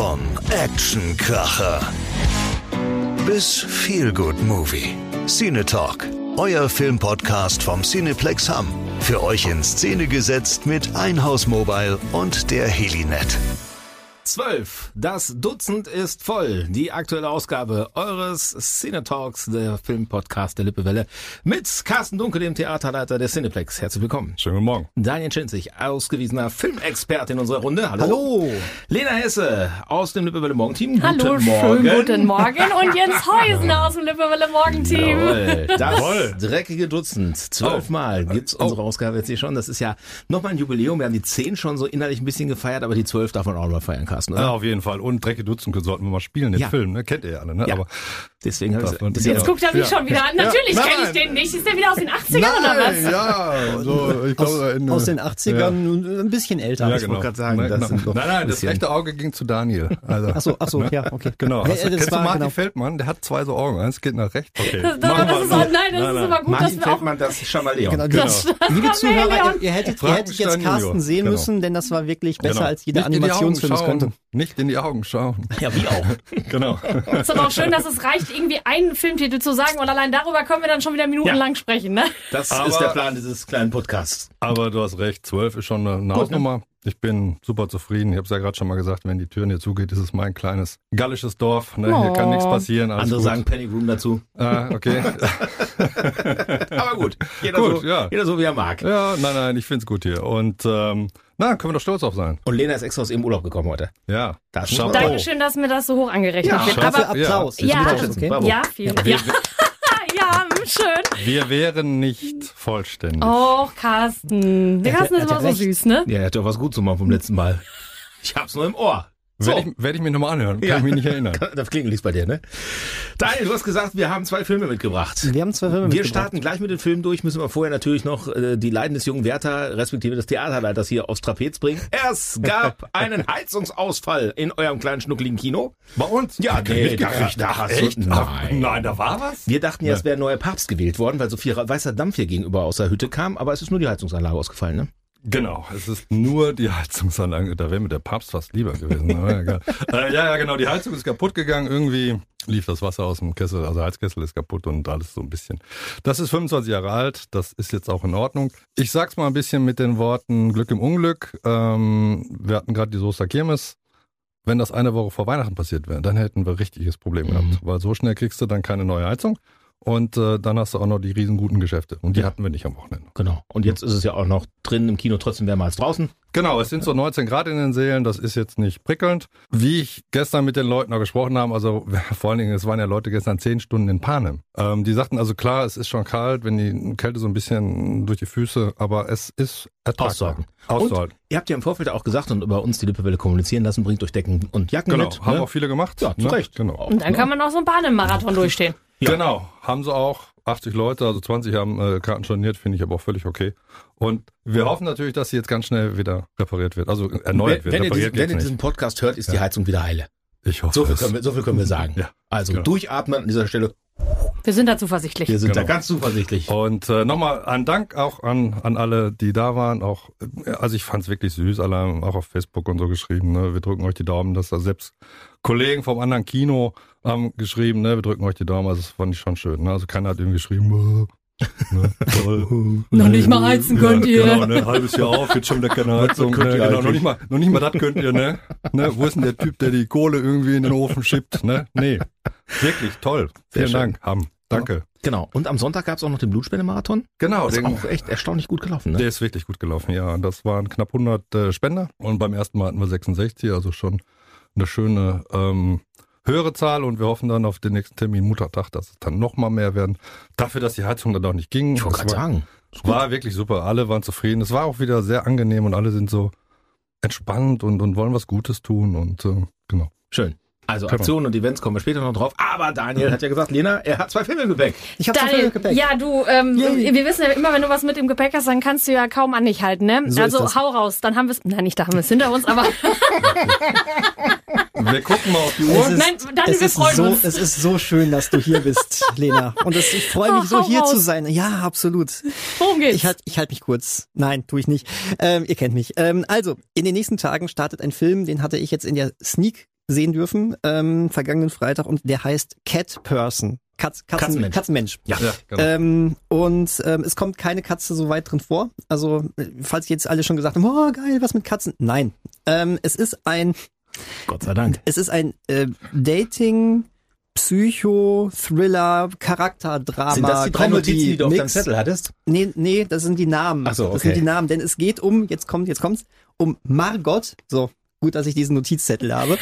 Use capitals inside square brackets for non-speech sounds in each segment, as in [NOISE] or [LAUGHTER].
Von Actionkracher bis Feelgood Movie. Cine Talk, euer Filmpodcast vom Cineplex Hamm. Für euch in Szene gesetzt mit Einhaus Mobile und der Helinet. 12. Das Dutzend ist voll. Die aktuelle Ausgabe eures Cine Talks, der Filmpodcast der Lippewelle, mit Carsten Dunkel, dem Theaterleiter der Cineplex. Herzlich willkommen. Schönen guten Morgen. Daniel Schinzig, ausgewiesener Filmexperte in unserer Runde. Hallo. Hallo. Lena Hesse aus dem Lippewelle Morgenteam. Hallo, guten Morgen. schönen guten Morgen. Und Jens Heusner aus dem Lippewelle Morgenteam. Jawohl, das Jawohl. dreckige Dutzend. Zwölfmal gibt's unsere Ausgabe jetzt hier schon. Das ist ja nochmal ein Jubiläum. Wir haben die zehn schon so innerlich ein bisschen gefeiert, aber die zwölf darf man auch noch mal feiern, Carsten. Oder? Ja, auf jeden Fall. Und Drecke Dutzend sollten wir mal spielen, den Ja. Film, ne? Kennt ihr ja alle, ne? Ja. Aber Deswegen habe ich deswegen- Jetzt guckt er mich Ja. schon wieder an. Natürlich Ja. kenne ich Nein. den nicht. Ist der wieder aus den 80ern oder was? ja, so, ich Aus, glaube, in, aus den 80ern, ein bisschen älter. Ja, Ich wollte genau. gerade sagen, Nein, das genau. nein, nein, ein das rechte Auge ging zu Daniel. Also, Ach so, ach so, ja, okay. Genau. Hey, Hast, äh, du- das kennst du war, Martin genau. Feldmann? Der hat zwei so Augen. Eins geht nach rechts. Okay. Das, das wir ist auch, nein, das ist aber gut, Martin dass wir auch Feldmann, das Chamaleon. Genau, Das- genau. das Liebe Zuhörer, ihr, ihr hättet, ihr hättet jetzt. Carsten sehen Genau. müssen, denn das war wirklich besser Genau. als jeder Animationsfilm es könnte. Nicht in die Augen schauen. Ja, wie auch. [LAUGHS] Genau. Es ist aber auch schön, dass es reicht, irgendwie einen Filmtitel zu sagen und allein darüber können wir dann schon wieder minutenlang sprechen, ne? Das Aber- ist der Plan dieses kleinen Podcasts. Aber du hast recht, zwölf ist schon eine, eine ne? Ich bin super zufrieden. Ich habe es ja gerade schon mal gesagt, wenn die Türen hier zugeht, ist es mein kleines gallisches Dorf. Ne? Hier kann Oh. nichts passieren. Andere gut. sagen Penny Room dazu. Ah, okay. [LAUGHS] Aber gut, jeder, Gut, so, ja. jeder so, wie er mag. ja, nein, nein, ich find's gut hier. Und ähm, na, können wir doch stolz auf sein. Und Lena ist extra aus ihrem Urlaub gekommen heute. Ja. Das. Dankeschön, dass mir das so hoch angerechnet Ja, wird. Aber Applaus. Ja. ja, okay? Ja, vielen Ja. ja, schön. Wir wären nicht vollständig. Oh, Carsten. Der Er- Carsten ist immer so recht. süß, ne? Ja, er hat doch was gut zu machen vom letzten Mal. Ich hab's nur im Ohr. So. Werde ich, werd ich mir nochmal anhören. Kann Ja. ich mich nicht erinnern. [LAUGHS] Das klingelt bei dir, ne? Daniel, du hast gesagt, wir haben zwei Filme mitgebracht. Wir haben zwei Filme Wir mitgebracht. starten gleich mit den Filmen durch, müssen wir vorher natürlich noch äh, die Leiden des jungen Werther, respektive des Theaterleiters hier aufs Trapez bringen. Es gab [LAUGHS] einen Heizungsausfall in eurem kleinen schnuckligen Kino. Bei uns? Ja, nee, da- da hast du- Echt? Nein. nein, da war was? Wir dachten ja, es wäre ein neuer Papst gewählt worden, weil so viel weißer Dampf hier gegenüber aus der Hütte kam, aber es ist nur die Heizungsanlage ausgefallen, ne? Genau, es ist nur die Heizungsanlage. Da wäre mir der Papst fast lieber gewesen. Egal. [LAUGHS] äh, ja, ja, genau. Die Heizung ist kaputt gegangen. Irgendwie lief das Wasser aus dem Kessel. Also Heizkessel ist kaputt und alles so ein bisschen. Das ist 25 Jahre alt. Das ist jetzt auch in Ordnung. Ich sag's mal ein bisschen mit den Worten Glück im Unglück. Ähm, wir hatten gerade die Soester Kirmes. Wenn das eine Woche vor Weihnachten passiert wäre, dann hätten wir richtiges Problem Mhm. gehabt. Weil so schnell kriegst du dann keine neue Heizung. Und äh, dann hast du auch noch die riesenguten Geschäfte. Und die Ja. hatten wir nicht am Wochenende. Genau. Und jetzt ist es ja auch noch drin im Kino trotzdem wärmer als draußen. Genau, es sind so 19 Grad in den Seelen, das ist jetzt nicht prickelnd. Wie ich gestern mit den Leuten auch gesprochen habe, also [LAUGHS] vor allen Dingen, es waren ja Leute gestern 10 Stunden in Panem. Ähm, die sagten also klar, es ist schon kalt, wenn die Kälte so ein bisschen durch die Füße, aber es ist ertragbar. Auszuhalten. Auszuhalten. Ihr habt ja im Vorfeld auch gesagt und über uns die Lippewelle kommunizieren lassen, bringt euch Decken und Jacken Genau, mit. haben ne? auch viele gemacht. Ja, zu ne? Recht. Genau. Und dann kann man auch so einen Bahn-Marathon durchstehen. Ja. Genau, haben sie auch. 80 Leute, also 20 haben äh, Karten storniert, finde ich aber auch völlig okay. Und wir hoffen natürlich, dass sie jetzt ganz schnell wieder repariert wird, also erneuert wenn, wird. wenn, ihr, diesen, wenn ihr diesen. Podcast hört, ist die Heizung wieder heile. Ich hoffe So viel es. können wir, so viel können wir sagen. [LAUGHS] Ja, also genau. durchatmen an dieser Stelle. Wir sind da zuversichtlich. Wir sind Genau. da ganz zuversichtlich. Und äh, nochmal ein Dank auch an, an alle, die da waren. Auch, äh, also ich fand es wirklich süß, alle haben auch auf Facebook und so geschrieben. Ne? Wir drücken euch die Daumen, dass da selbst Kollegen vom anderen Kino haben geschrieben, ne? wir drücken euch die Daumen. Also das fand ich schon schön. Ne? Also keiner hat irgendwie geschrieben, ne? toll. [LAUGHS] Noch nicht mal heizen könnt ihr. Genau, ne? halbes Jahr auf, jetzt schon wieder keine Heizung. könnt Ne? ihr Genau, noch nicht mal, noch nicht mal das könnt ihr, ne? ne? Wo ist denn der Typ, der die Kohle irgendwie in den Ofen schippt? Ne? Nee. Wirklich toll. Sehr Vielen schön. Dank, Ham. Danke. Genau. Und am Sonntag gab es auch noch den Blutspendemarathon. Genau, Das ist den, auch echt erstaunlich gut gelaufen. Ne? Der ist wirklich gut gelaufen, ja. Das waren knapp 100 äh, Spender und beim ersten Mal hatten wir 66, also schon eine schöne ähm, höhere Zahl und wir hoffen dann auf den nächsten Termin Muttertag, dass es dann noch mal mehr werden. Dafür, dass die Heizung dann auch nicht ging. Ich wollte gerade war, sagen. War wirklich super. Alle waren zufrieden. Es war auch wieder sehr angenehm und alle sind so entspannt und, und wollen was Gutes tun und äh, genau. Schön. Also. Aktionen und Events kommen wir später noch drauf. Aber Daniel hat ja gesagt, Lena, er hat zwei Filme im Gepäck. Ich habe zwei Filme im Gepäck. ja, du, ähm, Yay. wir wissen ja immer, wenn du was mit im Gepäck hast, dann kannst du ja kaum an dich halten, ne? So also hau raus, dann haben wir es, nein, nicht da haben wir es hinter uns, aber [LAUGHS] Wir gucken mal auf die Uhr. Es ist, Nein, Daniel, es wir ist freuen so, uns. Es ist so schön, dass du hier bist, [LAUGHS] Lena. Und es, ich freue mich Oh, so, hier raus. zu sein. Ja, absolut. worum geht's? Ich halte ich halt mich kurz. Nein, tue ich nicht. Ähm, ihr kennt mich. Ähm, also, in den nächsten Tagen startet ein Film, den hatte ich jetzt in der Sneak sehen dürfen, ähm, vergangenen Freitag, und der heißt Cat Person. Katz, Katzen, Katzenmensch. Katzenmensch. Ja. Ja, genau. Ähm, und ähm, es kommt keine Katze so weit drin vor. Also, äh, falls jetzt alle schon gesagt haben, oh geil, was mit Katzen. Nein. Ähm, es ist ein, Gott sei Dank. es ist ein äh, Dating, Psycho, Thriller, Charakterdrama, Sind das die drei Comedy, Notizen, die du auf deinem. Zettel hattest? Nee, nee, das sind die Namen. Ach so, Das okay. sind die Namen, denn es geht um, jetzt kommt, jetzt kommt's, um Margot. So, gut, dass ich diesen Notizzettel habe.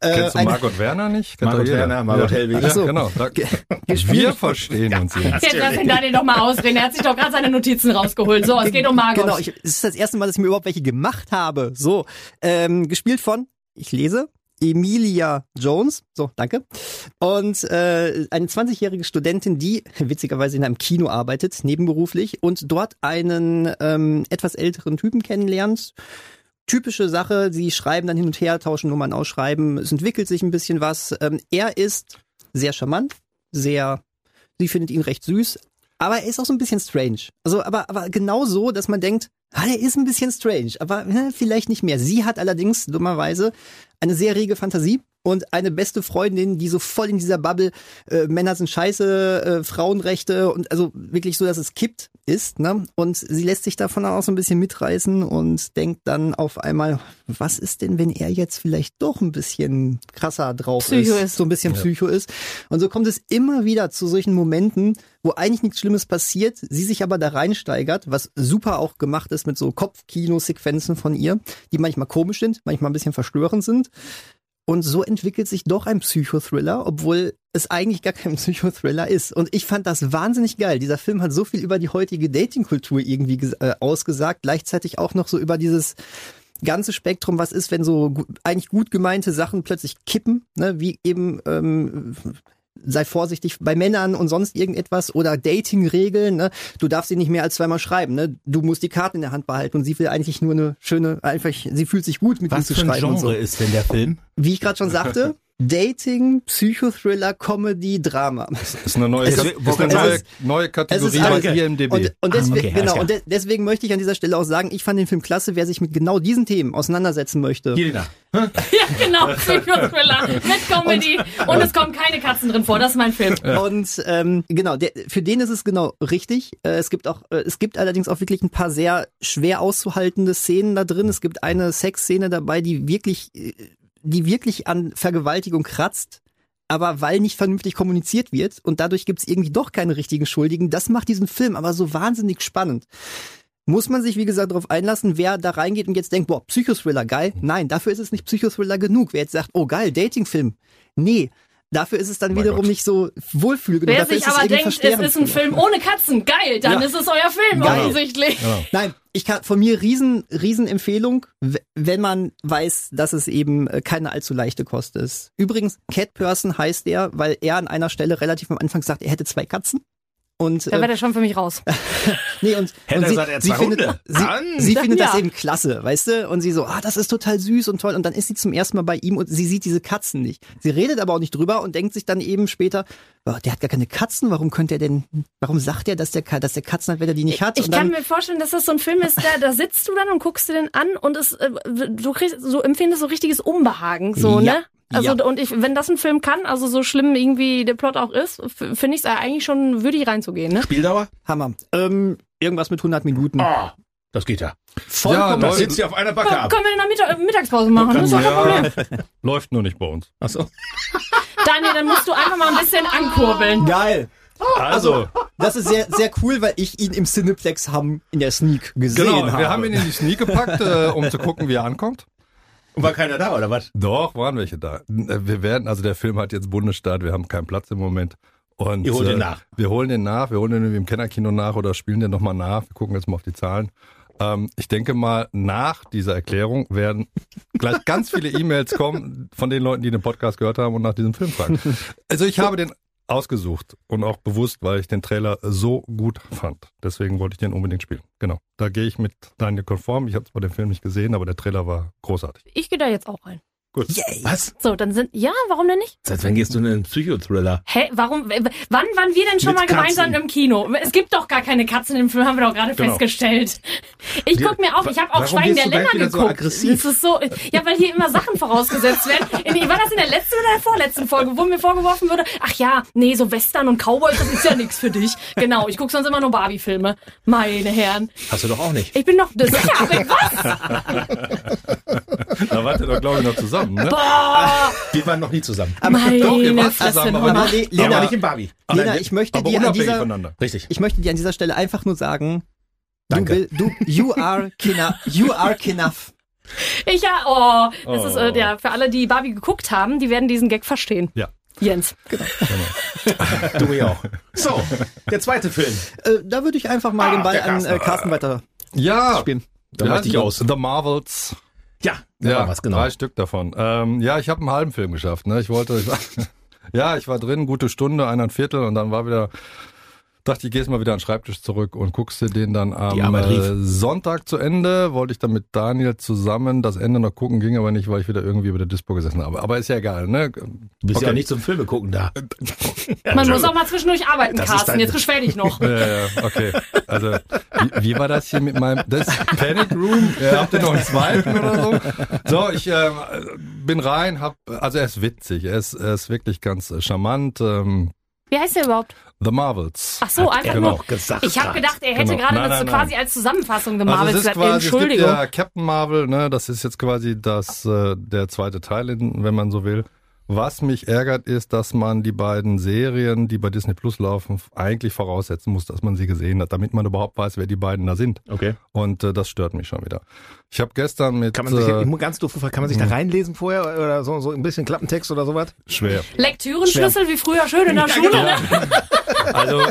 Äh, Kennst du eine- Margot Werner nicht? Kennt Margot. Werner, Margot ja. Hellwig. Ja, Ach so. genau. Da, [LAUGHS] wir verstehen uns jetzt. Jetzt lass den Daniel doch mal ausreden. Er hat sich doch gerade seine Notizen rausgeholt. So, es geht um Margot. Genau, ich, es ist das erste Mal, dass ich mir überhaupt welche gemacht habe. So, ähm, gespielt von, ich lese, Emilia Jones. So, danke. Und äh, eine 20-jährige Studentin, die [LAUGHS] witzigerweise in einem Kino arbeitet, nebenberuflich, und dort einen ähm, etwas älteren Typen kennenlernt. Typische Sache, sie schreiben dann hin und her, tauschen Nummern ausschreiben, es entwickelt sich ein bisschen was. Ähm, er ist sehr charmant, sehr, sie findet ihn recht süß, aber er ist auch so ein bisschen strange. Also, aber, aber genau so, dass man denkt, ah, er ist ein bisschen strange, aber äh, vielleicht nicht mehr. Sie hat allerdings dummerweise eine sehr rege Fantasie und eine beste Freundin, die so voll in dieser Bubble äh, Männer sind scheiße, äh, Frauenrechte und also wirklich so, dass es kippt ist. Ne? Und sie lässt sich davon auch so ein bisschen mitreißen und denkt dann auf einmal, was ist denn, wenn er jetzt vielleicht doch ein bisschen krasser drauf Psycho ist, ist. so ein bisschen Psycho ist. Und so kommt es immer wieder zu solchen Momenten, wo eigentlich nichts Schlimmes passiert, sie sich aber da reinsteigert, was super auch gemacht ist mit so Kopfkino-Sequenzen von ihr, die manchmal komisch sind, manchmal ein bisschen verstörend sind. Und so entwickelt sich doch ein Psychothriller, obwohl es eigentlich gar kein [LAUGHS] Psychothriller ist. Und ich fand das wahnsinnig geil. Dieser Film hat so viel über die heutige Datingkultur irgendwie äh, ausgesagt, gleichzeitig auch noch so über dieses ganze Spektrum, was ist, wenn so eigentlich gut gemeinte Sachen plötzlich kippen, ne? wie eben ähm, sei vorsichtig bei Männern und sonst irgendetwas oder Dating-Regeln, ne? Du darfst sie nicht mehr als zweimal schreiben, ne? Du musst die Karten in der Hand behalten und sie will eigentlich nur eine schöne, einfach, sie fühlt sich gut mit ihm Was zu für ein schreiben und so. Genre ist denn der Film? Wie ich gerade schon sagte, [LAUGHS] Dating, Psychothriller, Comedy, Drama. [LAUGHS] Ist eine neue, Es Kat- ist- eine neue, ist- neue Kategorie ist bei. IMDb. Und, und deswegen, Ah, okay, alles genau, und de deswegen möchte ich an dieser Stelle auch sagen, ich fand den Film klasse, wer sich mit genau diesen Themen auseinandersetzen möchte. Jelena. [LAUGHS] Ja, genau. Psychothriller mit Comedy. Und, es kommen keine Katzen drin vor. Das ist mein Film. Und ähm, genau, der, für den ist es genau richtig. Äh, es gibt auch, äh, es gibt allerdings auch wirklich ein paar sehr schwer auszuhaltende Szenen da drin. Es gibt eine Sexszene dabei, die wirklich, äh, die wirklich an Vergewaltigung kratzt. Aber weil nicht vernünftig kommuniziert wird und dadurch gibt es irgendwie doch keine richtigen Schuldigen, das macht diesen Film aber so wahnsinnig spannend. Muss man sich, wie gesagt, darauf einlassen, wer da reingeht und jetzt denkt, boah, Psychothriller, geil. Nein, dafür ist es nicht Psychothriller genug. Wer jetzt sagt, oh geil, Datingfilm. Nee, dafür ist es dann wiederum Gott. nicht so wohlfühl genug. Wer dafür sich aber denkt, es ist ein. Film ohne Katzen, geil, dann Ja. ist es euer Film Geil. offensichtlich. [LAUGHS] Nein, ich kann von mir riesen, riesen Empfehlung, wenn man weiß, dass es eben äh, keine allzu leichte Kost ist. Übrigens, Cat Person heißt er, weil er an einer Stelle relativ am Anfang sagt, er hätte zwei Katzen. Und, Da wäre äh, der schon für mich raus. [LAUGHS] nee, und, und er sie, er sie zwei findet, sie, Dann- sie findet das Ja. eben klasse, weißt du? Und sie so, ah, das ist total süß und toll. Und dann ist sie zum ersten Mal bei ihm und sie sieht diese Katzen nicht. Sie redet aber auch nicht drüber und denkt sich dann eben später, oh, der hat gar keine Katzen, warum könnte er denn, warum sagt er, dass der, dass der Katzen hat, wenn er die nicht hat? Ich und kann dann, mir vorstellen, dass das so ein Film ist, da, da sitzt du dann und guckst dir den an und es, äh, du kriegst, so empfindest so richtiges Unbehagen, so, Ja. ne? Also, Ja. und ich, wenn das ein Film kann, also so schlimm irgendwie der Plot auch ist, finde ich es eigentlich schon würdig reinzugehen, ne? Spieldauer? Hammer. Ähm, irgendwas mit 100 Minuten. Ah, das geht ja. Vollkommen. Ja, Das sitzt ja auf einer Backe Komm, ab. können wir in der Mittag Mittagspause machen? Das ist doch kein Problem. [LAUGHS] Läuft nur nicht bei uns. Achso. [LAUGHS] Daniel, dann musst du einfach mal ein bisschen ankurbeln. Geil. Also, Das ist sehr, sehr cool, weil ich ihn im Cineplex haben in der Sneak gesehen genau, habe. wir haben ihn in die Sneak gepackt, äh, um zu gucken, wie er ankommt. Und war keiner da, oder was? Doch, waren welche da. Wir werden, also der Film hat jetzt Bundesstaat, wir haben keinen Platz im Moment. Und, Ihr holt den äh, nach. Wir holen den nach, wir holen den irgendwie im Kennerkino nach oder spielen den nochmal nach. Wir gucken jetzt mal auf die Zahlen. Ähm, ich denke mal, nach dieser Erklärung werden gleich ganz viele E-Mails kommen von den Leuten, die den Podcast gehört haben und nach diesem Film fragen. Also ich habe den ausgesucht und auch bewusst, weil ich den Trailer so gut fand. Deswegen wollte ich den unbedingt spielen. Genau. Da gehe ich mit Daniel konform. Ich habe zwar den Film nicht gesehen, aber der Trailer war großartig. Ich gehe da jetzt auch rein. Gut. Yay. Was? So, dann sind, ja, warum denn nicht? Seit wann gehst du in einen Psychothriller? Hä, warum, wann waren wir denn schon Mit mal gemeinsam Katzen. im Kino? Es gibt doch gar keine Katzen im Film, haben wir doch gerade Genau. festgestellt. Ich guck mir auf, ich habe auch Schweigen der Lämmer wieder so geguckt. aggressiv? Das ist so, ja, weil hier immer Sachen vorausgesetzt werden. In, war das in der letzten oder der vorletzten Folge, wo mir vorgeworfen wurde, ach ja, nee, so Western und Cowboys, das ist ja nichts für dich. Genau, ich guck sonst immer nur Barbie-Filme. Meine Herren. Hast du doch auch nicht. Ich bin noch, das sicher, aber was? Da wart ihr doch, glaube ich, noch zusammen, ne? Boah, Wir waren noch nie zusammen. meine Doch, ihr wart Fresse, zusammen, aber Aber Lena, nicht in Barbie. Lena, ich möchte Aber dir an unabhängig dieser, voneinander. Richtig. ich möchte dir an dieser Stelle einfach nur sagen, Danke. du, will, du, you are kina, you are enough. Ich ja, oh, das Oh. ist, äh, ja, für alle, die Barbie geguckt haben, die werden diesen Gag verstehen. Ja. Jens. Du mir auch. So, der zweite Film. Äh, da würde ich einfach mal Ah, den Ball an Carsten. äh, Carsten weiter Ja. spielen. Da möchte ich The- aus. The Marvels. Ja, was genau. drei Stück davon. Ähm, ja, ich habe einen halben Film geschafft. Ne? Ich wollte, ich war, [LAUGHS] ja, ich war drin, gute Stunde, eineinhalb Viertel und dann war wieder, dachte ich, gehst mal wieder an den Schreibtisch zurück und guckst dir den dann am äh, Sonntag zu Ende. Wollte ich dann mit Daniel zusammen das Ende noch gucken, ging aber nicht, weil ich wieder irgendwie über der Dispo gesessen habe. Aber ist ja egal, ne? Du bist ja auch nicht zum Filme gucken da. [LAUGHS] Man muss auch mal zwischendurch arbeiten, Das ist Carsten. Jetzt beschwer dich noch. [LAUGHS] Ja, ja, okay. Also, wie, wie war das hier mit meinem, das Panic Room? Ja, habt ihr noch einen zweiten oder so? So, ich ähm, bin rein, hab, also er ist witzig, er ist, er ist wirklich ganz äh, charmant. Ähm, Wie heißt der überhaupt? The Marvels. Ach so, einfach er nur. noch gesagt Ich habe gedacht, er hätte Genau. gerade Nein, das so nein, quasi nein. als Zusammenfassung Also gemalt. es ist gesagt. quasi, es gibt Entschuldigung. ja Captain Marvel, ne, das ist jetzt quasi das, äh, der zweite Teil, in, wenn man so will. Was mich ärgert, ist, dass man die beiden Serien, die bei Disney Plus laufen, eigentlich voraussetzen muss, dass man sie gesehen hat, damit man überhaupt weiß, wer die beiden da sind. Okay. Und äh, das stört mich schon wieder. Ich habe gestern mit Kann man sich, äh, ich muss ganz doof, kann man sich da reinlesen vorher oder so, so ein bisschen Klappentext oder sowas? schwer. Lektürenschlüssel wie früher schön in der [LAUGHS] Schule. Ne? [LAUGHS] Also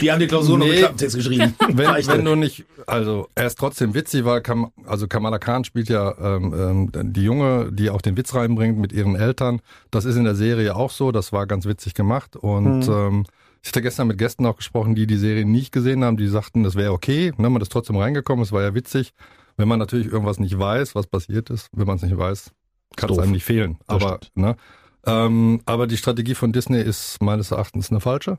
Die haben die Klausur noch mit Nee. Klappentext geschrieben. wenn, wenn du nicht, also er ist trotzdem witzig, weil Kam, also Kamala Khan spielt ja ähm, ähm, die Junge, die auch den Witz reinbringt mit ihren Eltern. Das ist in der Serie auch so. Das war ganz witzig gemacht und ähm, ich hatte gestern mit Gästen auch gesprochen, die die Serie nicht gesehen haben. Die sagten, das wäre okay. Ne, man ist trotzdem reingekommen. Es war ja witzig. Wenn man natürlich irgendwas nicht weiß, was passiert ist, wenn man es nicht weiß, kann es einem nicht fehlen. Das aber ne, ähm, aber die Strategie von Disney ist meines Erachtens eine falsche.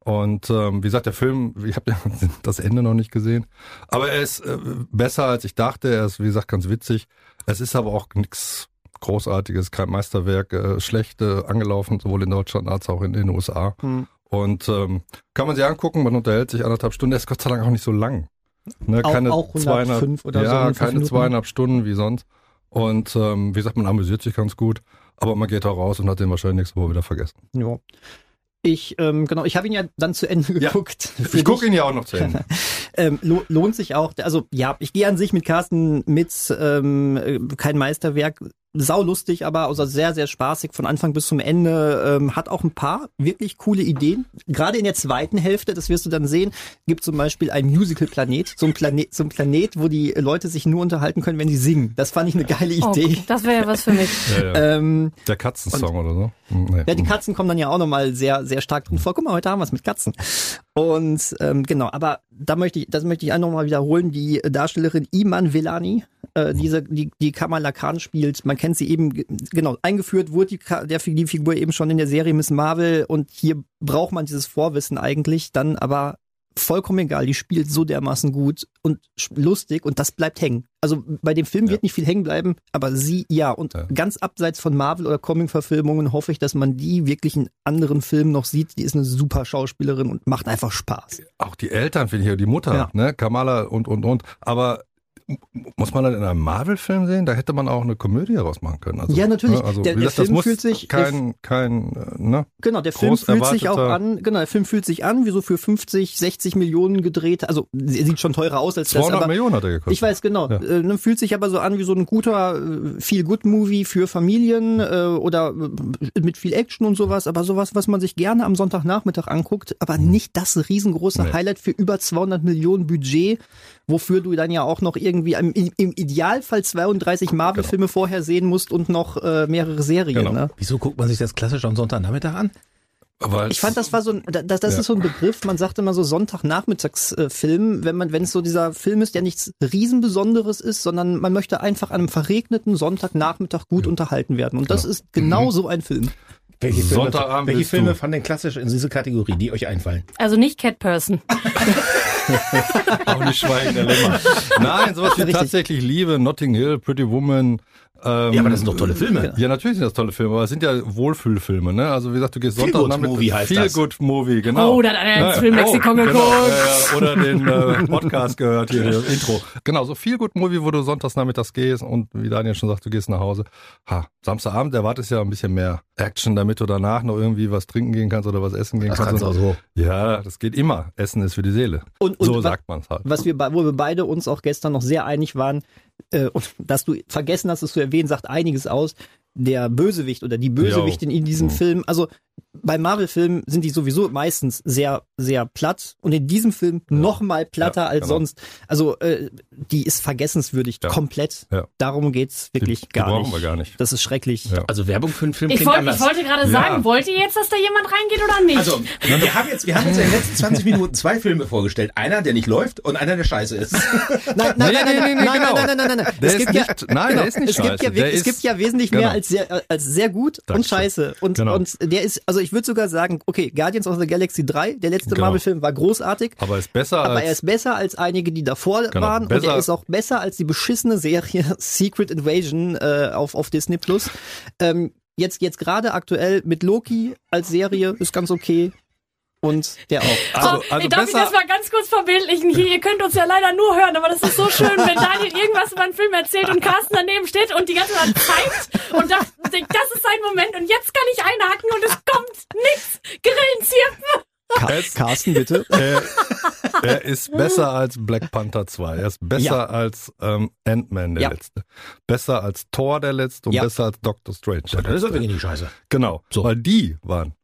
Und ähm, wie gesagt, der Film, ich habe ja [LAUGHS] das Ende noch nicht gesehen, aber er ist äh, besser als ich dachte. Er ist, wie gesagt, ganz witzig. Es ist aber auch nichts Großartiges, kein Meisterwerk, äh, schlecht äh, angelaufen, sowohl in Deutschland als auch in den USA. Hm. Und ähm, kann man sich angucken, man unterhält sich anderthalb Stunden. Er ist Gott sei Dank auch nicht so lang. Ne, Auch- keine auch 200, 105 oder so, ja, 105 keine zweieinhalb Stunden wie sonst. Und ähm, wie gesagt, man amüsiert sich ganz gut. Aber man geht auch raus und hat den wahrscheinlich nächste Woche wieder vergessen. Ja. Ich, ähm, genau, ich habe ihn ja dann zu Ende Ja. geguckt. Für Ich gucke ihn ja auch noch zu Ende. [LAUGHS] Ähm, lo lohnt sich auch. Also ja, ich gehe an sich mit Carsten mit, ähm, äh, kein Meisterwerk, saulustig, aber also sehr, sehr spaßig von Anfang bis zum Ende. Ähm, hat auch ein paar wirklich coole Ideen. Gerade in der zweiten Hälfte, das wirst du dann sehen, gibt zum Beispiel ein Musical-Planet, so ein Planet, so ein Planet, wo die Leute sich nur unterhalten können, wenn sie singen. Das fand ich eine geile Oh, Idee. das wäre ja was für mich. [LAUGHS] Ja, ja. Ähm, Der Katzensong oder so. Hm, Nee. ja, die Katzen kommen dann ja auch nochmal sehr, sehr stark drin vor. Guck mal, heute haben wir es mit Katzen. Und ähm, genau, aber da möchte ich, das möchte ich auch nochmal wiederholen. Die Darstellerin Iman Velani, äh, diese, die, die Kamala Khan spielt, man kennt sie eben, ge- genau, eingeführt wurde die, der, die Figur eben schon in der Serie Miss Marvel und hier braucht man dieses Vorwissen eigentlich, dann aber vollkommen egal, die spielt so dermaßen gut und lustig und das bleibt hängen. Also bei dem Film Ja. wird nicht viel hängen bleiben, aber sie ja. Und Ja. ganz abseits von Marvel oder Comic-Verfilmungen hoffe ich, dass man die wirklich in anderen Filmen noch sieht. Die ist eine super Schauspielerin und macht einfach Spaß. Auch die Eltern finde ich, ja, die Mutter, Ja. ne, Kamala und, und, und. Aber muss man das in einem Marvel-Film sehen? Da hätte man auch eine Komödie rausmachen können. Also, Ja, natürlich. Ne, also, Der- der das Film muss fühlt sich- kein, kein, äh, ne? Genau, der Film fühlt sich auch an, genau, der Film fühlt sich an, wie so für 50, 60 Millionen gedreht. Also sie- sieht schon teurer aus als das, 200 aber Millionen hat er gekostet. Ich weiß genau. Ja. Äh, ne, fühlt sich aber so an wie so ein guter feel good Movie für Familien äh, oder äh, mit viel Action und sowas, aber sowas, was man sich gerne am Sonntagnachmittag anguckt, aber nicht das riesengroße Nee. Highlight für über 200 Millionen Budget, wofür du dann ja auch noch irgendwie im, im Idealfall 32 Marvel-Filme vorher sehen musst und noch äh, mehrere Serien. Genau. Ne? Wieso guckt man sich das klassisch am Sonntagnachmittag an? Weil Ich fand, das war so ein, das, das Ja. ist so ein Begriff, man sagt immer so Sonntagnachmittagsfilm, wenn man, wenn es so dieser Film ist, der nichts Riesenbesonderes ist, sondern man möchte einfach an einem verregneten Sonntagnachmittag gut unterhalten werden. Und das ist genau so ein Film. Welche Filme, Sonntagabend welche willst Filme du. denn klassisch in diese Kategorie, die euch einfallen? Also nicht Cat Person. auch nicht Schweigen der Lämmer. [LAUGHS] Nein, sowas wie Richtig. tatsächlich Liebe, Notting Hill, Pretty Woman. Ähm, Ja, aber das sind doch tolle Filme. Ja, natürlich sind das tolle Filme, aber es sind ja Wohlfühlfilme, ne? Also wie gesagt, du gehst Feel Sonntag Good Movie heißt Feel das. Good Movie, genau. Oh, da hat einer ins Filmlexikon genau, geguckt. oder den äh, Podcast gehört hier, das Intro. Genau, so Feel Good Movie, wo du sonntags nachmittags gehst und wie Daniel schon sagt, du gehst nach Hause. Ha, Samstagabend erwartest ja ein bisschen mehr Action, damit du danach noch irgendwie was trinken gehen kannst oder was essen gehen Das kannst. kannst du auch so. Ja, das geht immer. Essen ist für die Seele. Und, und so sagt man es halt. was wir, wo wir beide uns auch gestern noch sehr einig waren, äh, und dass du vergessen hast, es zu erwähnen, sagt einiges aus. Der Bösewicht oder die Bösewichtin in diesem Mhm. Film, also bei Marvel-Filmen sind die sowieso meistens sehr, sehr platt und in diesem Film noch mal platter Ja, als genau. sonst. Also äh, die ist vergessenswürdig, Ja. komplett. Ja. Darum geht's wirklich Die- die gar brauchen nicht. wir gar nicht. Das ist schrecklich. Ja. Also Werbung für einen Film Ich, klingt wollt, anders. ich wollte gerade Ja. sagen, wollt ihr jetzt, dass da jemand reingeht oder nicht? also, wir haben jetzt, wir haben jetzt in den letzten [LAUGHS] 20 Minuten zwei Filme vorgestellt. Einer, der nicht läuft und einer, der scheiße ist. [LAUGHS] Nein, nein, nein, nein, nein, genau. nein, nein, nein, nein, nein. Der Es ist gibt ja, nicht- nein, der ist nicht es gibt scheiße. ja, Der wirklich- es gibt ja wesentlich mehr genau. als sehr, als sehr gut und Dankeschön. scheiße. Und, Genau. und der ist, also ich würde sogar sagen, okay, Guardians of the Galaxy 3, der letzte Genau. Marvel-Film war großartig. Aber ist besser Aber als er ist besser als einige, die davor Genau, waren. und er ist auch besser als die beschissene Serie [LAUGHS] Secret Invasion äh, auf, auf Disney Plus. Ähm, jetzt jetzt gerade aktuell mit Loki als Serie ist ganz okay. Und der auch. Also, oh, also darf ich das mal ganz kurz verbildlichen? Hier, ihr könnt uns ja leider nur hören, aber das ist so schön, wenn Daniel irgendwas über einen Film erzählt und Carsten daneben steht und die ganze Zeit zeigt und denkt, das ist sein Moment und jetzt kann ich einhaken und es kommt nichts. Grillenzirpen. Carsten, bitte. er, er ist besser als Black Panther 2. Er ist besser Ja. als ähm, Ant-Man der Ja. letzte. Besser als Thor der letzte und Ja. besser als Doctor Strange. Der Das ist letzte. doch wirklich nicht scheiße. Genau. So. Weil die waren.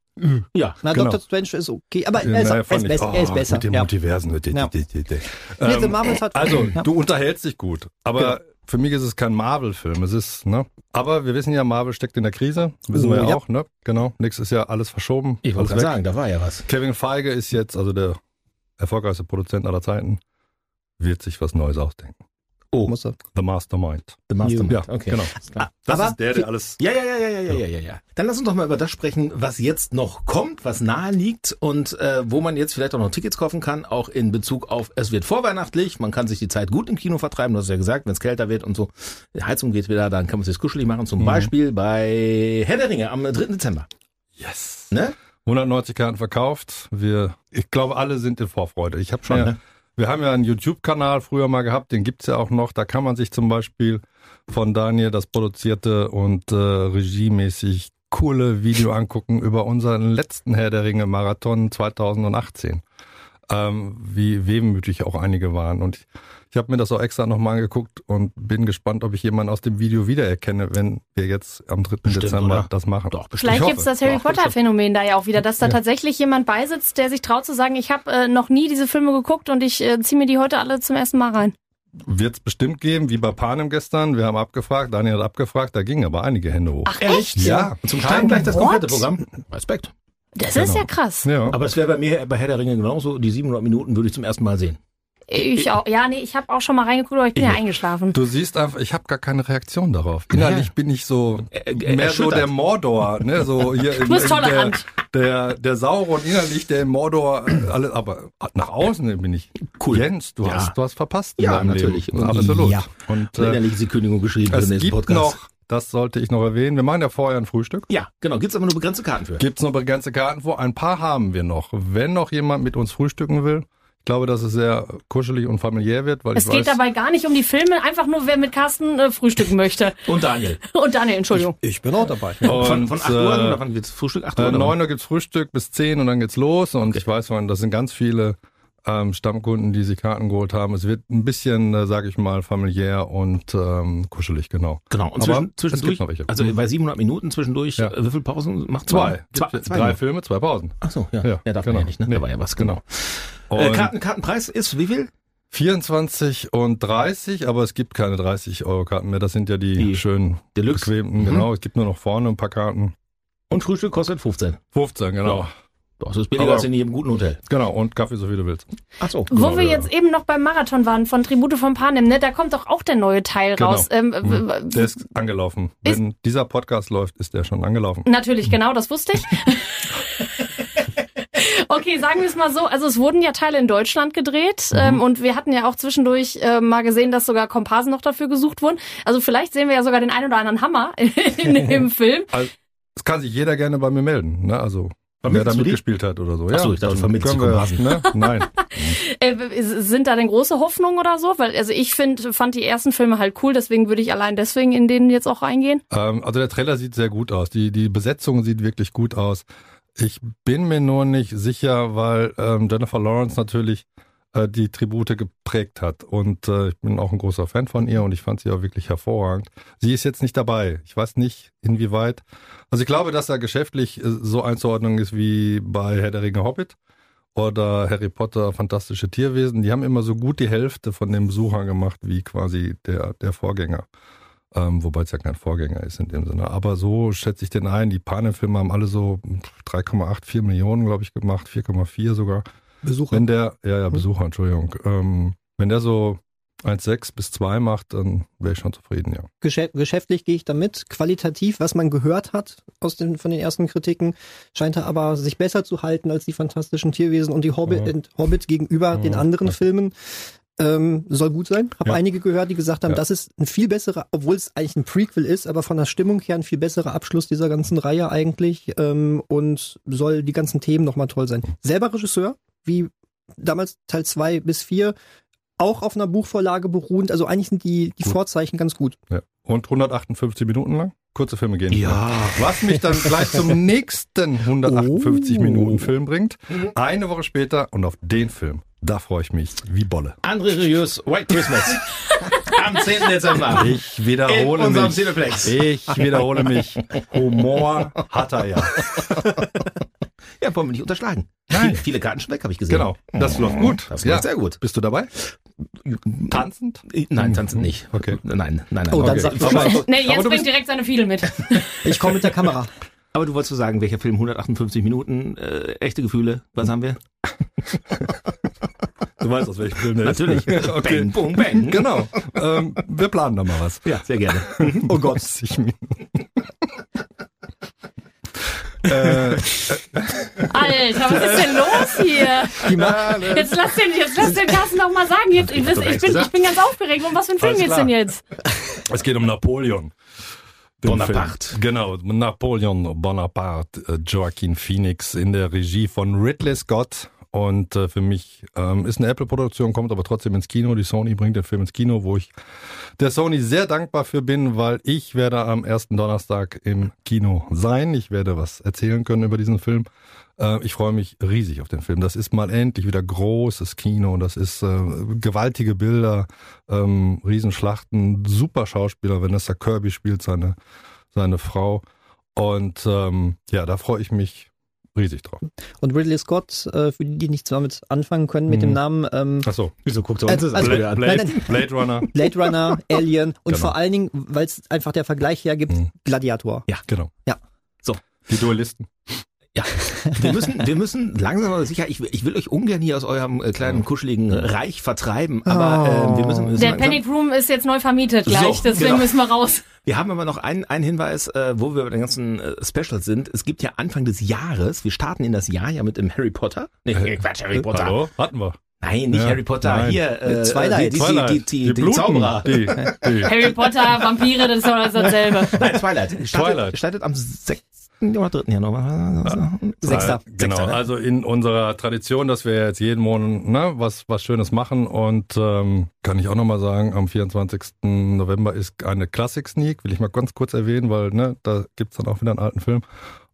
Ja. Na, Genau. Dr. Strange ist okay, aber er ist, Naja, er ist, ich- besser, er ist oh, besser. Mit den ja. Multiversen. Ja. Nee, Ähm, Marvels hat- also, [LAUGHS] ja. du unterhältst dich gut. Aber Genau. für mich ist es kein Marvel-Film. Es ist, ne? Aber wir wissen ja, Marvel steckt in der Krise. Wissen Oh, wir ja, auch, ne? Genau. Nix ist ja alles verschoben. Ich wollte gerade sagen, da war ja was. Kevin Feige ist jetzt, also der erfolgreichste Produzent aller Zeiten, wird sich was Neues ausdenken. Oh, The Mastermind. The Mastermind. Ja, okay. genau. Ah, das aber, ist der, der alles. Ja, ja, ja, ja, ja, ja, ja, ja. ja. Dann lass uns doch mal über das sprechen, was jetzt noch kommt, was nahe liegt und äh, wo man jetzt vielleicht auch noch Tickets kaufen kann, auch in Bezug auf, es wird vorweihnachtlich, man kann sich die Zeit gut im Kino vertreiben, du hast ja gesagt, wenn es kälter wird und so, die Heizung geht wieder, dann kann man sich kuschelig machen, zum mhm. Beispiel bei Herr der Ringe am äh, 3. Dezember. Yes. Ne? 190 Karten verkauft. Wir, ich glaube, alle sind in Vorfreude. Ich habe schon ja wir haben ja einen YouTube-Kanal früher mal gehabt, den gibt's ja auch noch. Da kann man sich zum Beispiel von Daniel das produzierte und äh, regiemäßig coole Video angucken über unseren letzten Herr der Ringe Marathon 2018. Ähm, wie wehmütig auch einige waren. Und ich, ich habe mir das auch extra nochmal angeguckt und bin gespannt, ob ich jemanden aus dem Video wiedererkenne, wenn wir jetzt am 3. Bestimmt, Dezember oder? das machen. Doch, bestimmt. Vielleicht Ich gibt's hoffe. das Harry Potter-Phänomen da ja auch wieder, dass da Ja. tatsächlich jemand beisitzt, der sich traut zu sagen, ich habe äh, noch nie diese Filme geguckt und ich äh, ziehe mir die heute alle zum ersten Mal rein. Wird es bestimmt geben, wie bei Panem gestern. Wir haben abgefragt, Daniel hat abgefragt, da gingen aber einige Hände hoch. Ach echt? ja. Und zum Steigen gleich das What? komplette Programm. Respekt. Das Genau. ist ja krass. Ja. Aber es wäre bei mir bei Herr der Ringe genauso, die 700 Minuten würde ich zum ersten Mal sehen. Ich auch. Ja, nee, ich habe auch schon mal reingeguckt, aber ich bin ja Ich- eingeschlafen. Du siehst einfach, ich habe gar keine Reaktion darauf. Innerlich Ja. bin ich so Äh, äh, mehr so der Mordor, ne, so hier Du bist in- tolle der, der der Sauron innerlich der Mordor äh, alles, aber nach außen bin ich Cool. Jens, du Ja. hast du hast verpasst in Ja, deinem natürlich. Leben. Und- Absolut. Ja. Und Und äh, innerlich ist die Kündigung geschrieben für es den nächsten gibt Podcast. noch, das sollte ich noch erwähnen, wir machen ja vorher ein Frühstück. Ja, genau. Gibt's aber nur begrenzte Karten für. Gibt's noch begrenzte Karten vor? Ein paar haben wir noch. Wenn noch jemand mit uns frühstücken will, ich glaube, dass es sehr kuschelig und familiär wird, weil Es ich geht weiß, dabei gar nicht um die Filme, einfach nur wer mit Carsten äh, frühstücken möchte. [LAUGHS] Und Daniel. Und Daniel, Entschuldigung. Ich bin auch dabei. Von, von 8 Uhr äh, oder wann wird's Frühstück? 8 Uhr? äh, oder 9 Uhr gibt's Frühstück bis 10 und dann geht's los und ich weiß von, das sind ganz viele ähm, Stammkunden, die sich Karten geholt haben. Es wird ein bisschen, äh, sage ich mal, familiär und ähm, kuschelig, genau. Genau. Und Aber zwischen, es zwischendurch, also bei 700 Minuten zwischendurch, Ja. äh, wie viele Pausen macht Zwei. Zwei, Gibt zwei drei nur. Filme, zwei Pausen. Ach so, ja. Ja, Ja, darf genau. man ja nicht, ne? Nee. Da war ja was, genau. Und Äh, Karten, Kartenpreis ist wie viel? 24 und 30, aber es gibt keine 30 Euro Karten mehr. Das sind ja die, Die schönen Deluxe. bequemten, Mhm. genau. Es gibt nur noch vorne ein paar Karten. Und Frühstück kostet 15. 15, genau. Das ist billiger Aber- als in jedem guten Hotel. Genau, und Kaffee so viel du willst. Ach so. Wo Genau, wir ja. jetzt eben noch beim Marathon waren von Tribute von Panem, ne, da kommt doch auch der neue Teil Genau. raus. Ähm, Mhm. Der ist angelaufen. Ist- Wenn dieser Podcast läuft, ist der schon angelaufen. Natürlich, genau, das wusste ich. [LAUGHS] Okay, sagen wir es mal so. Also es wurden ja Teile in Deutschland gedreht Mhm. ähm, und wir hatten ja auch zwischendurch äh, mal gesehen, dass sogar Komparsen noch dafür gesucht wurden. Also vielleicht sehen wir ja sogar den ein oder anderen Hammer [LAUGHS] in [LAUGHS] dem Film. Es kann sich jeder gerne bei mir melden. Ne? Also wer da mitgespielt hat oder so. Ach so, ich dachte, können die wir, ne? [LAUGHS] Nein. Äh, sind da denn große Hoffnungen oder so? Weil also ich finde, fand die ersten Filme halt cool, deswegen würde ich allein deswegen in denen jetzt auch reingehen. Ähm, also der Trailer sieht sehr gut aus. Die, die Besetzung sieht wirklich gut aus. Ich bin mir nur nicht sicher, weil ähm, Jennifer Lawrence natürlich äh, die Tribute geprägt hat. Und äh, ich bin auch ein großer Fan von ihr und ich fand sie auch wirklich hervorragend. Sie ist jetzt nicht dabei. Ich weiß nicht, inwieweit. Also ich glaube, dass er geschäftlich äh, so einzuordnen ist wie bei Herr der Ringe Hobbit oder Harry Potter Fantastische Tierwesen. Die haben immer so gut die Hälfte von den Besuchern gemacht wie quasi der, der Vorgänger. Ähm, wobei es ja kein Vorgänger ist in dem Sinne. Aber so schätze ich den ein. Die Panem-Filme haben alle so 3,8, 4 Millionen, glaube ich, gemacht, 4,4 sogar. Besucher. Wenn der, ja, ja, Besucher, Entschuldigung. Ähm, wenn der so 1,6 bis 2 macht, dann wäre ich schon zufrieden, ja. Geschä geschäftlich gehe ich damit. Qualitativ, was man gehört hat aus den, von den ersten Kritiken, scheint er aber sich besser zu halten als die fantastischen Tierwesen und die Hobbit, Ja. Hobbit gegenüber Ja, den anderen ja. Filmen. Ähm, soll gut sein. Habe Ja. einige gehört, die gesagt haben, Ja. das ist ein viel besserer, obwohl es eigentlich ein Prequel ist, aber von der Stimmung her ein viel besserer Abschluss dieser ganzen Reihe eigentlich ähm, und soll die ganzen Themen nochmal toll sein. Selber Regisseur, wie damals Teil 2 bis 4, auch auf einer Buchvorlage beruhend. Also eigentlich sind die, die Gut. Vorzeichen ganz gut. ja. Und 158 Minuten lang? Kurze Filme gehen. Ja. Was mich dann gleich zum [LAUGHS] nächsten 158 Oh. Minuten Film bringt. Eine Woche später und auf den Film. Da freue ich mich wie Bolle. André Rieu's White Christmas. [LAUGHS] Am 10. Dezember. Ich In wiederhole unserem mich. Cineplex. Ich wiederhole mich. Humor hat er ja. [LAUGHS] Ja, wollen wir nicht unterschlagen. Nein. Viele, viele Karten schon weg, habe ich gesehen. Genau. Das läuft gut. Das Ja. läuft sehr gut. Bist du dabei? Tanzend? Nein, tanzen nicht. Okay. Nein, nein, nein. Oh, dann okay. aber, Bescheid. Nee, jetzt bringt bist- direkt seine Fiedel mit. [LAUGHS] Ich komme mit der Kamera. aber du wolltest so sagen, welcher Film 158 Minuten, äh, echte Gefühle, was haben wir? Du weißt, aus welchem Film der Natürlich. ist. [LAUGHS] okay. Bang, boom, bang. Genau. Ähm, wir planen da mal was. Ja, sehr gerne. [LAUGHS] Oh Gott. 90 Minuten. äh, Alter, was ist denn los hier? Macht, Jetzt lass den, jetzt lass den Carsten doch mal sagen. Jetzt, ich, ich, bin, ich bin ganz aufgeregt. Um was für ein Film geht's denn jetzt? [LAUGHS] es geht um Napoleon. Bonaparte. Film. Genau, Napoleon Bonaparte, äh, Joaquin Phoenix in der Regie von Ridley Scott. Und äh, für mich ähm, ist eine Apple-Produktion, kommt aber trotzdem ins Kino. Die Sony bringt den Film ins Kino, wo ich der Sony sehr dankbar für bin, weil ich werde am ersten Donnerstag im Kino sein. Ich werde was erzählen können über diesen Film. Äh, ich freue mich riesig auf den Film. Das ist mal endlich wieder großes Kino. Das ist äh, gewaltige Bilder, ähm, Riesenschlachten, super Schauspieler. Vanessa Kirby spielt seine, seine Frau. Und ähm, ja, da freue ich mich riesig drauf. und Ridley Scott, äh, für die, die nichts damit anfangen können, mit dem Mhm. Namen ähm, Achso. Wieso guckt er Also- uns das also- Blöde an? Blade, Nein, Blade Runner. [LAUGHS] Blade Runner, Alien und Genau. vor allen Dingen, weil es einfach der Vergleich hergibt, Mhm. Gladiator. Genau. Ja. So. Die Duellisten. Ja, wir müssen, wir müssen langsam aber sicher, ich, will- ich will euch ungern hier aus eurem äh, kleinen, kuscheligen Reich vertreiben, aber äh, wir müssen, wir müssen Der langsam, Panic Room ist jetzt neu vermietet gleich, So, deswegen genau. müssen wir raus. Wir haben aber noch einen, einen Hinweis, äh, wo wir bei den ganzen äh, Specials sind. Es gibt ja Anfang des Jahres, wir starten in das Jahr ja mit dem Harry Potter. Nee, Äh, Quatsch, Harry Potter. Hallo? Hatten wir. Nein, nicht Ja, Harry Potter. nein. Hier, äh, Twilight. die, die, die, die, die, die, Bluten. Zauberer. Die, die. Harry Potter, Vampire, das ist doch alles dasselbe. [LAUGHS] Nein, Twilight. Startet, Twilight. startet am 6. oder 3. Januar. Sechster. Äh, Genau, Sechster, ne? also in unserer Tradition, dass wir jetzt jeden Monat ne, was, was Schönes machen und ähm, kann ich auch nochmal sagen, am 24. November ist eine Classic Sneak, will ich mal ganz kurz erwähnen, weil ne, da gibt's dann auch wieder einen alten Film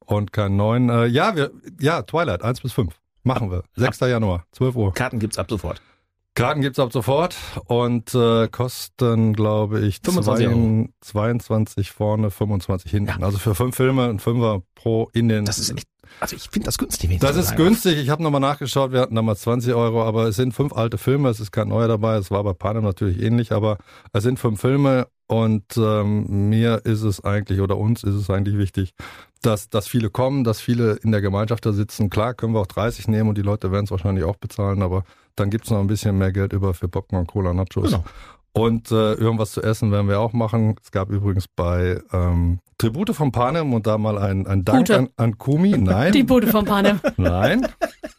und keinen neuen. Äh, ja, wir, ja, Twilight, 1 bis 5. Machen wir. 6. Januar, 12 Uhr. Karten gibt's ab sofort. Karten gibt's ab sofort und äh, kosten, glaube ich, 25 Euro. 22 vorne, 25 hinten. Also für fünf Filme, ein Fünfer pro in den. Das ist echt, also ich finde das günstig. wenn Das ist günstig. Ich habe nochmal nachgeschaut. Wir hatten damals 20 Euro, aber es sind fünf alte Filme. Es ist kein neuer dabei. Es war bei Panem natürlich ähnlich, aber es sind fünf Filme und ähm, mir ist es eigentlich oder uns ist es eigentlich wichtig, dass, dass viele kommen, dass viele in der Gemeinschaft da sitzen. Klar, können wir auch 30 nehmen und die Leute werden es wahrscheinlich auch bezahlen, aber dann gibt's noch ein bisschen mehr Geld über für Popcorn, Cola, Nachos. Genau. Und äh, irgendwas zu essen werden wir auch machen. Es gab übrigens bei ähm, Tribute von Panem und da mal ein, ein Dank an, an Kumi. Nein, [LAUGHS] Die Bude von Panem. nein.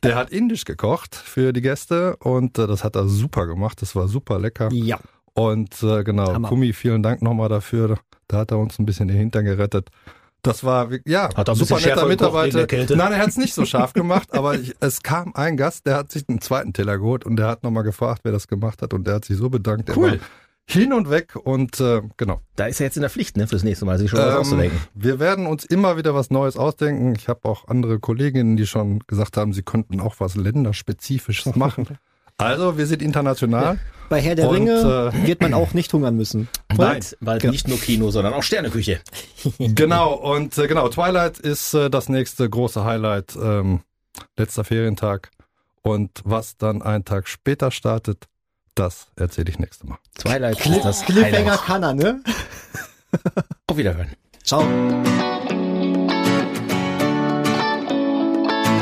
Der hat indisch gekocht für die Gäste und äh, das hat er super gemacht. Das war super lecker. Ja. Und äh, genau, Hammer. Kumi, vielen Dank nochmal dafür. Da hat er uns ein bisschen den Hintern gerettet. Das war, ja, Hat er ein super netter Mitarbeiter. Nein, er hat es nicht so [LAUGHS] scharf gemacht, aber ich, es kam ein Gast, der hat sich einen zweiten Teller geholt und der hat nochmal gefragt, wer das gemacht hat und der hat sich so bedankt. Er Cool. war hin und weg und äh, genau. Da ist er jetzt in der Pflicht, ne, fürs nächste Mal, sich schon was Ähm, auszudenken. wir werden uns immer wieder was Neues ausdenken. Ich habe auch andere Kolleginnen, die schon gesagt haben, sie könnten auch was länderspezifisches [LAUGHS] machen. Also, wir sind international. Bei Herr der Und, Ringe äh, wird man auch nicht hungern müssen. Bald, bald Ja. nicht nur Kino, sondern auch Sterneküche. [LAUGHS] Genau, und äh, genau, Twilight ist äh, das nächste große Highlight, ähm, letzter Ferientag. Und was dann einen Tag später startet, das erzähle ich nächstes Mal. Twilight ist das Cliffhanger Highlight. kann er, ne? [LAUGHS] Auf Wiederhören. Ciao.